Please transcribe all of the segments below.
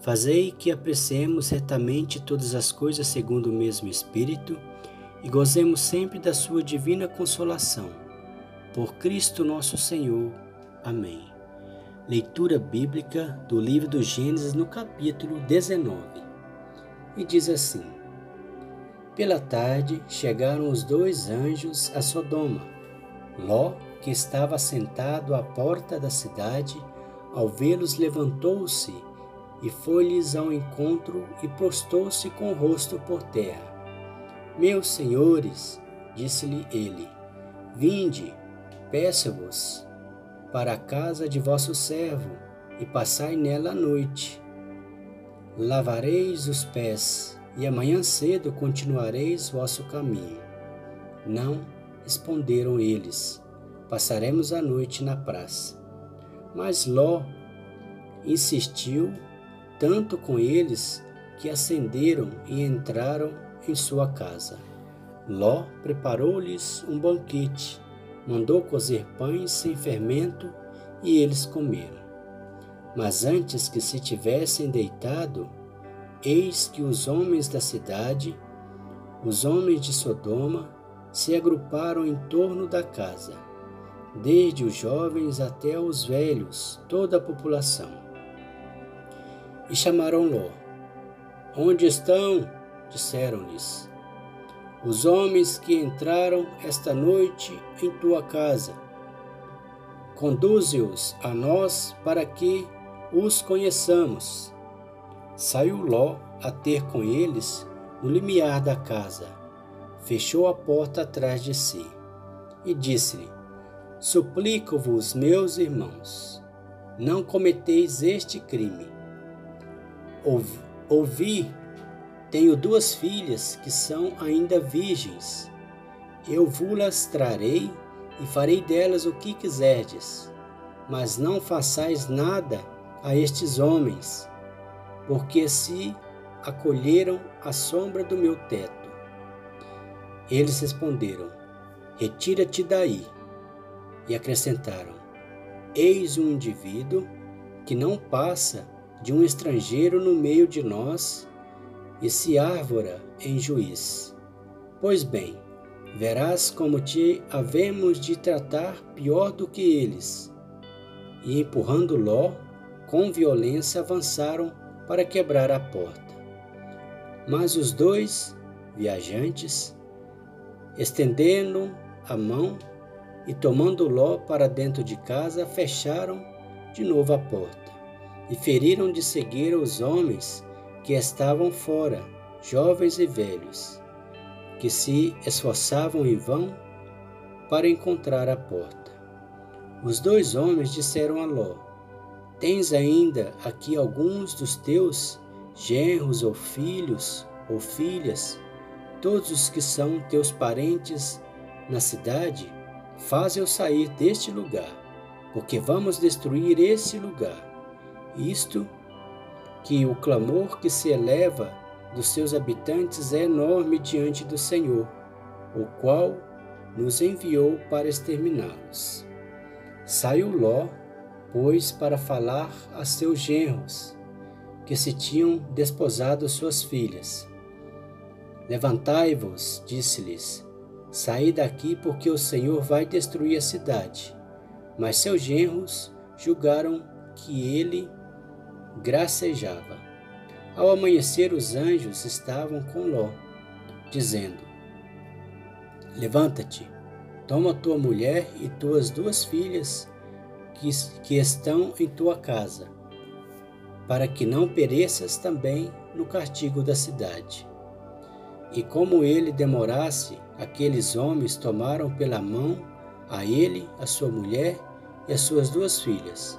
Fazei que apreciemos retamente todas as coisas segundo o mesmo Espírito e gozemos sempre da Sua divina consolação. Por Cristo nosso Senhor. Amém. Leitura bíblica do livro do Gênesis no capítulo 19. E diz assim: Pela tarde chegaram os dois anjos a Sodoma. Ló, que estava sentado à porta da cidade, ao vê-los levantou-se e foi-lhes ao encontro e prostou-se com o rosto por terra. Meus senhores, disse-lhe ele, vinde, peço-vos para a casa de vosso servo e passai nela a noite. Lavareis os pés e amanhã cedo continuareis vosso caminho. Não, responderam eles, passaremos a noite na praça. Mas Ló insistiu tanto com eles que ascenderam e entraram em sua casa. Ló preparou-lhes um banquete, mandou cozer pães sem fermento e eles comeram. Mas antes que se tivessem deitado, eis que os homens da cidade, os homens de Sodoma, se agruparam em torno da casa, desde os jovens até os velhos, toda a população e chamaram Ló. Onde estão? disseram-lhes. Os homens que entraram esta noite em tua casa. Conduze-os a nós para que os conheçamos. Saiu Ló a ter com eles no limiar da casa. Fechou a porta atrás de si e disse-lhe: Suplico-vos, meus irmãos, não cometeis este crime Ouvi, tenho duas filhas que são ainda virgens. Eu vos trarei e farei delas o que quiserdes, mas não façais nada a estes homens, porque se acolheram à sombra do meu teto. Eles responderam: Retira-te daí. E acrescentaram: Eis um indivíduo que não passa de um estrangeiro no meio de nós e se árvora em juiz. Pois bem, verás como te havemos de tratar pior do que eles. E empurrando Ló, com violência avançaram para quebrar a porta. Mas os dois viajantes, estendendo a mão e tomando Ló para dentro de casa, fecharam de novo a porta e feriram de cegueira os homens que estavam fora, jovens e velhos, que se esforçavam em vão para encontrar a porta. Os dois homens disseram a Ló: Tens ainda aqui alguns dos teus genros ou filhos ou filhas, todos os que são teus parentes na cidade? Faze-o sair deste lugar, porque vamos destruir esse lugar isto que o clamor que se eleva dos seus habitantes é enorme diante do Senhor, o qual nos enviou para exterminá-los. Saiu Ló, pois, para falar a seus genros, que se tinham desposado suas filhas. Levantai-vos, disse-lhes, saí daqui porque o Senhor vai destruir a cidade. Mas seus genros julgaram que ele gracejava. Ao amanhecer, os anjos estavam com Ló, dizendo: Levanta-te, toma tua mulher e tuas duas filhas que, que estão em tua casa, para que não pereças também no castigo da cidade. E como ele demorasse, aqueles homens tomaram pela mão a ele, a sua mulher e as suas duas filhas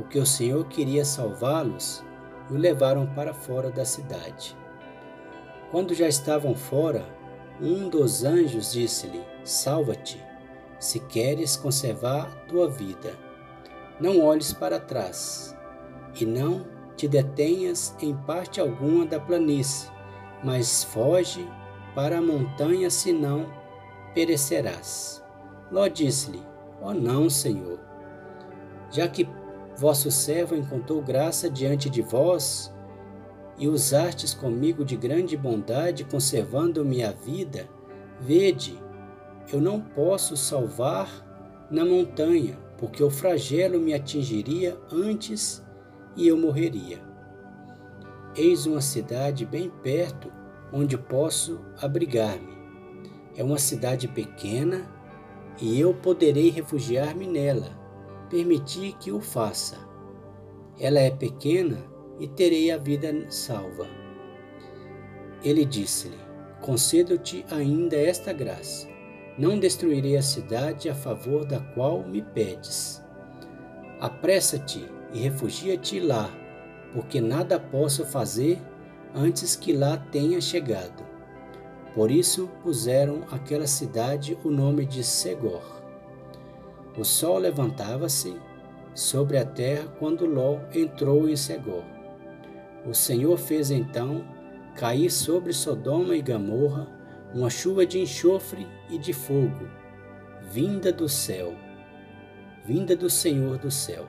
porque o Senhor queria salvá-los e o levaram para fora da cidade. Quando já estavam fora, um dos anjos disse-lhe: Salva-te, se queres conservar tua vida. Não olhes para trás, e não te detenhas em parte alguma da planície, mas foge para a montanha, senão perecerás. Ló disse-lhe: oh, não, Senhor, já que vosso servo encontrou graça diante de vós, e usastes comigo de grande bondade, conservando-me a vida, vede, eu não posso salvar na montanha, porque o flagelo me atingiria antes e eu morreria. Eis uma cidade bem perto onde posso abrigar-me. É uma cidade pequena e eu poderei refugiar-me nela. Permiti que o faça. Ela é pequena e terei a vida salva. Ele disse-lhe: Concedo-te ainda esta graça. Não destruirei a cidade a favor da qual me pedes. Apressa-te e refugia-te lá, porque nada posso fazer antes que lá tenha chegado. Por isso puseram àquela cidade o nome de Segor. O sol levantava-se sobre a terra quando Ló entrou em Segor. O Senhor fez então cair sobre Sodoma e Gamorra uma chuva de enxofre e de fogo, vinda do céu, vinda do Senhor do céu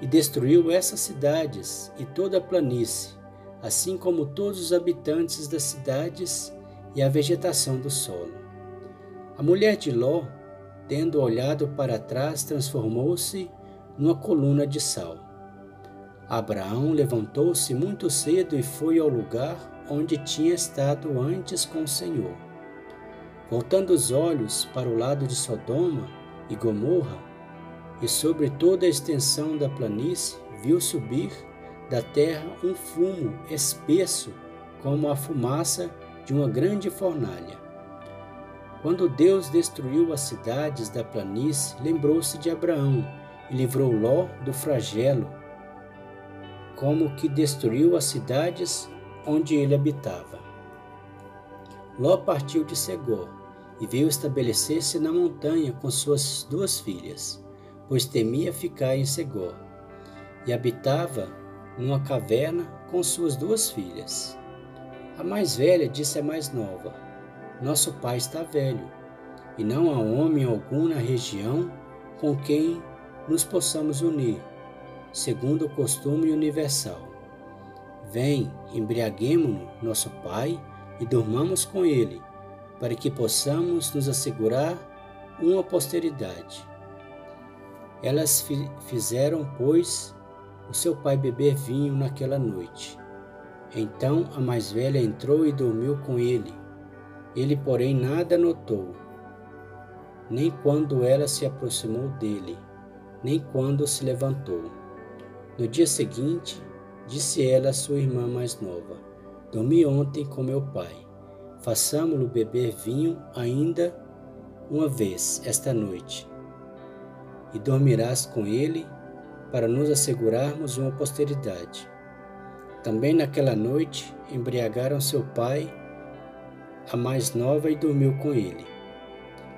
e destruiu essas cidades e toda a planície, assim como todos os habitantes das cidades e a vegetação do solo. A mulher de Ló, tendo olhado para trás, transformou-se numa coluna de sal. Abraão levantou-se muito cedo e foi ao lugar onde tinha estado antes com o Senhor. Voltando os olhos para o lado de Sodoma e Gomorra, e sobre toda a extensão da planície viu subir da terra um fumo espesso como a fumaça de uma grande fornalha. Quando Deus destruiu as cidades da planície, lembrou-se de Abraão e livrou Ló do flagelo, como que destruiu as cidades onde ele habitava. Ló partiu de Segor e veio estabelecer-se na montanha com suas duas filhas pois temia ficar em Segor, e habitava numa caverna com suas duas filhas. A mais velha disse à mais nova: Nosso pai está velho, e não há homem algum na região com quem nos possamos unir, segundo o costume universal. Vem, embriaguemo-nos, nosso pai, e dormamos com ele, para que possamos nos assegurar uma posteridade. Elas fizeram, pois, o seu pai beber vinho naquela noite. Então a mais velha entrou e dormiu com ele. Ele, porém, nada notou, nem quando ela se aproximou dele, nem quando se levantou. No dia seguinte, disse ela à sua irmã mais nova: Dormi ontem com meu pai. Façamo-lo beber vinho ainda uma vez esta noite e dormirás com ele, para nos assegurarmos uma posteridade. Também naquela noite embriagaram seu pai, a mais nova, e dormiu com ele,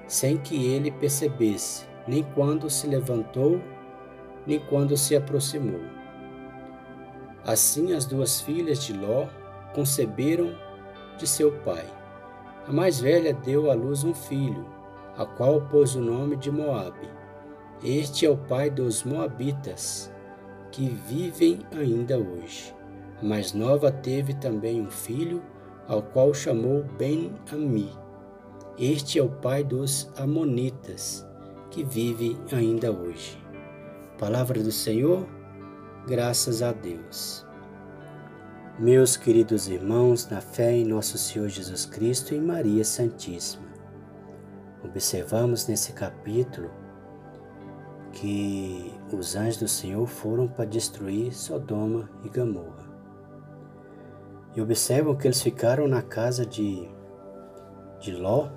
sem que ele percebesse, nem quando se levantou, nem quando se aproximou. Assim as duas filhas de Ló conceberam de seu pai. A mais velha deu à luz um filho, a qual pôs o nome de Moabe este é o pai dos Moabitas, que vivem ainda hoje. A mais nova teve também um filho, ao qual chamou Ben-Ami. Este é o pai dos Amonitas, que vive ainda hoje. Palavra do Senhor, graças a Deus. Meus queridos irmãos, na fé em nosso Senhor Jesus Cristo e Maria Santíssima, observamos nesse capítulo que os anjos do Senhor foram para destruir Sodoma e Gomorra. E observam que eles ficaram na casa de, de Ló,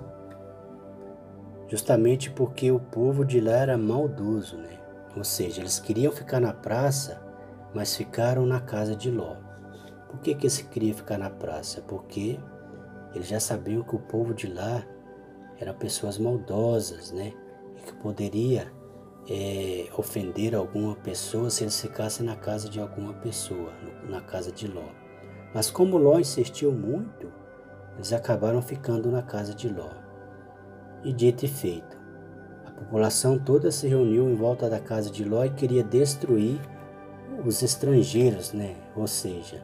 justamente porque o povo de lá era maldoso, né? Ou seja, eles queriam ficar na praça, mas ficaram na casa de Ló. Por que, que eles queriam ficar na praça? Porque Eles já sabiam que o povo de lá eram pessoas maldosas, né? E que poderia é, ofender alguma pessoa se eles ficassem na casa de alguma pessoa, na casa de Ló. Mas como Ló insistiu muito, eles acabaram ficando na casa de Ló. E dito e feito, a população toda se reuniu em volta da casa de Ló e queria destruir os estrangeiros, né? Ou seja,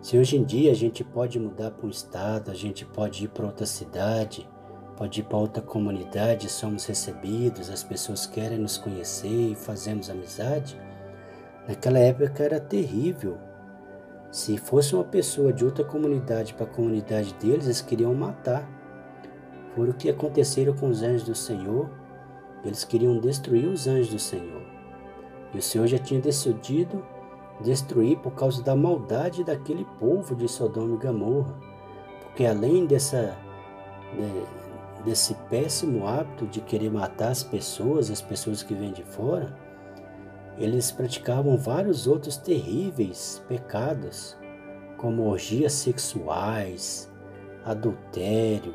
se hoje em dia a gente pode mudar para um estado, a gente pode ir para outra cidade, pode ir para outra comunidade, somos recebidos, as pessoas querem nos conhecer e fazemos amizade, naquela época era terrível. Se fosse uma pessoa de outra comunidade para a comunidade deles, eles queriam matar. Foi o que aconteceram com os anjos do Senhor. Eles queriam destruir os anjos do Senhor. E o Senhor já tinha decidido destruir por causa da maldade daquele povo de Sodoma e Gomorra. Porque além dessa, desse péssimo hábito de querer matar as pessoas, as pessoas que vêm de fora, eles praticavam vários outros terríveis pecados, como orgias sexuais, adultério,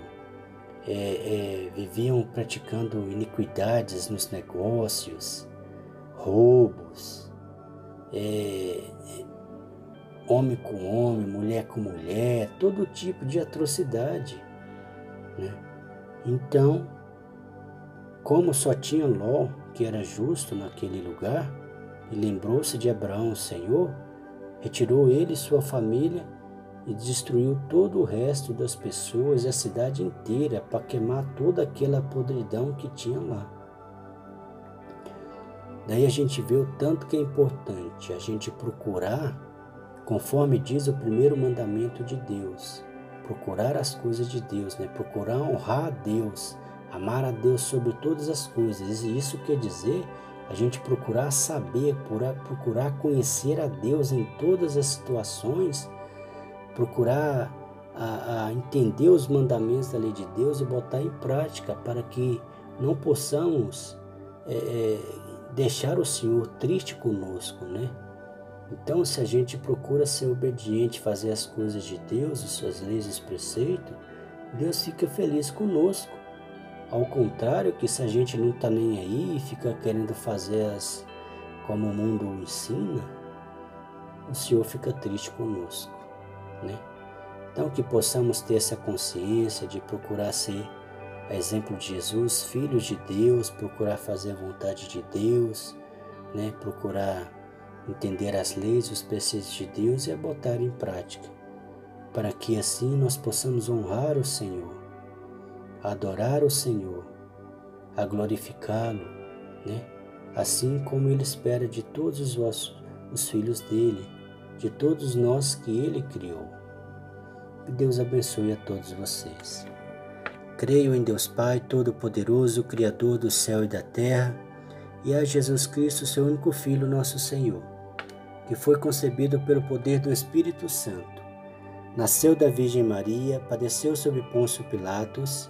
é, é, viviam praticando iniquidades nos negócios, roubos, é, homem com homem, mulher com mulher, todo tipo de atrocidade. Né? Então, como só tinha Ló, que era justo naquele lugar, e lembrou-se de Abraão, o Senhor, retirou ele e sua família e destruiu todo o resto das pessoas e a cidade inteira para queimar toda aquela podridão que tinha lá. Daí a gente vê o tanto que é importante a gente procurar, conforme diz o primeiro mandamento de Deus, procurar as coisas de Deus, né? procurar honrar a Deus, amar a Deus sobre todas as coisas. E isso quer dizer a gente procurar saber, procurar conhecer a Deus em todas as situações, procurar a, a entender os mandamentos da lei de Deus e botar em prática para que não possamos é, é, deixar o Senhor triste conosco, né? Então, se a gente procura ser obediente, fazer as coisas de Deus, as suas leis e os preceitos, Deus fica feliz conosco. Ao contrário, que se a gente não está nem aí e fica querendo fazer as como o mundo ensina, o Senhor fica triste conosco, né? Então que possamos ter essa consciência de procurar ser a exemplo de Jesus, filhos de Deus, procurar fazer a vontade de Deus, né? Procurar entender as leis os preceitos de Deus e a botar em prática, para que assim nós possamos honrar o Senhor a adorar o Senhor, a glorificá-lo, né? assim como Ele espera de todos os, vossos, os filhos dele, de todos nós que Ele criou. Que Deus abençoe a todos vocês. Creio em Deus Pai Todo-Poderoso, Criador do céu e da terra, e a Jesus Cristo, seu único Filho, nosso Senhor, que foi concebido pelo poder do Espírito Santo. Nasceu da Virgem Maria, padeceu sob Pôncio Pilatos,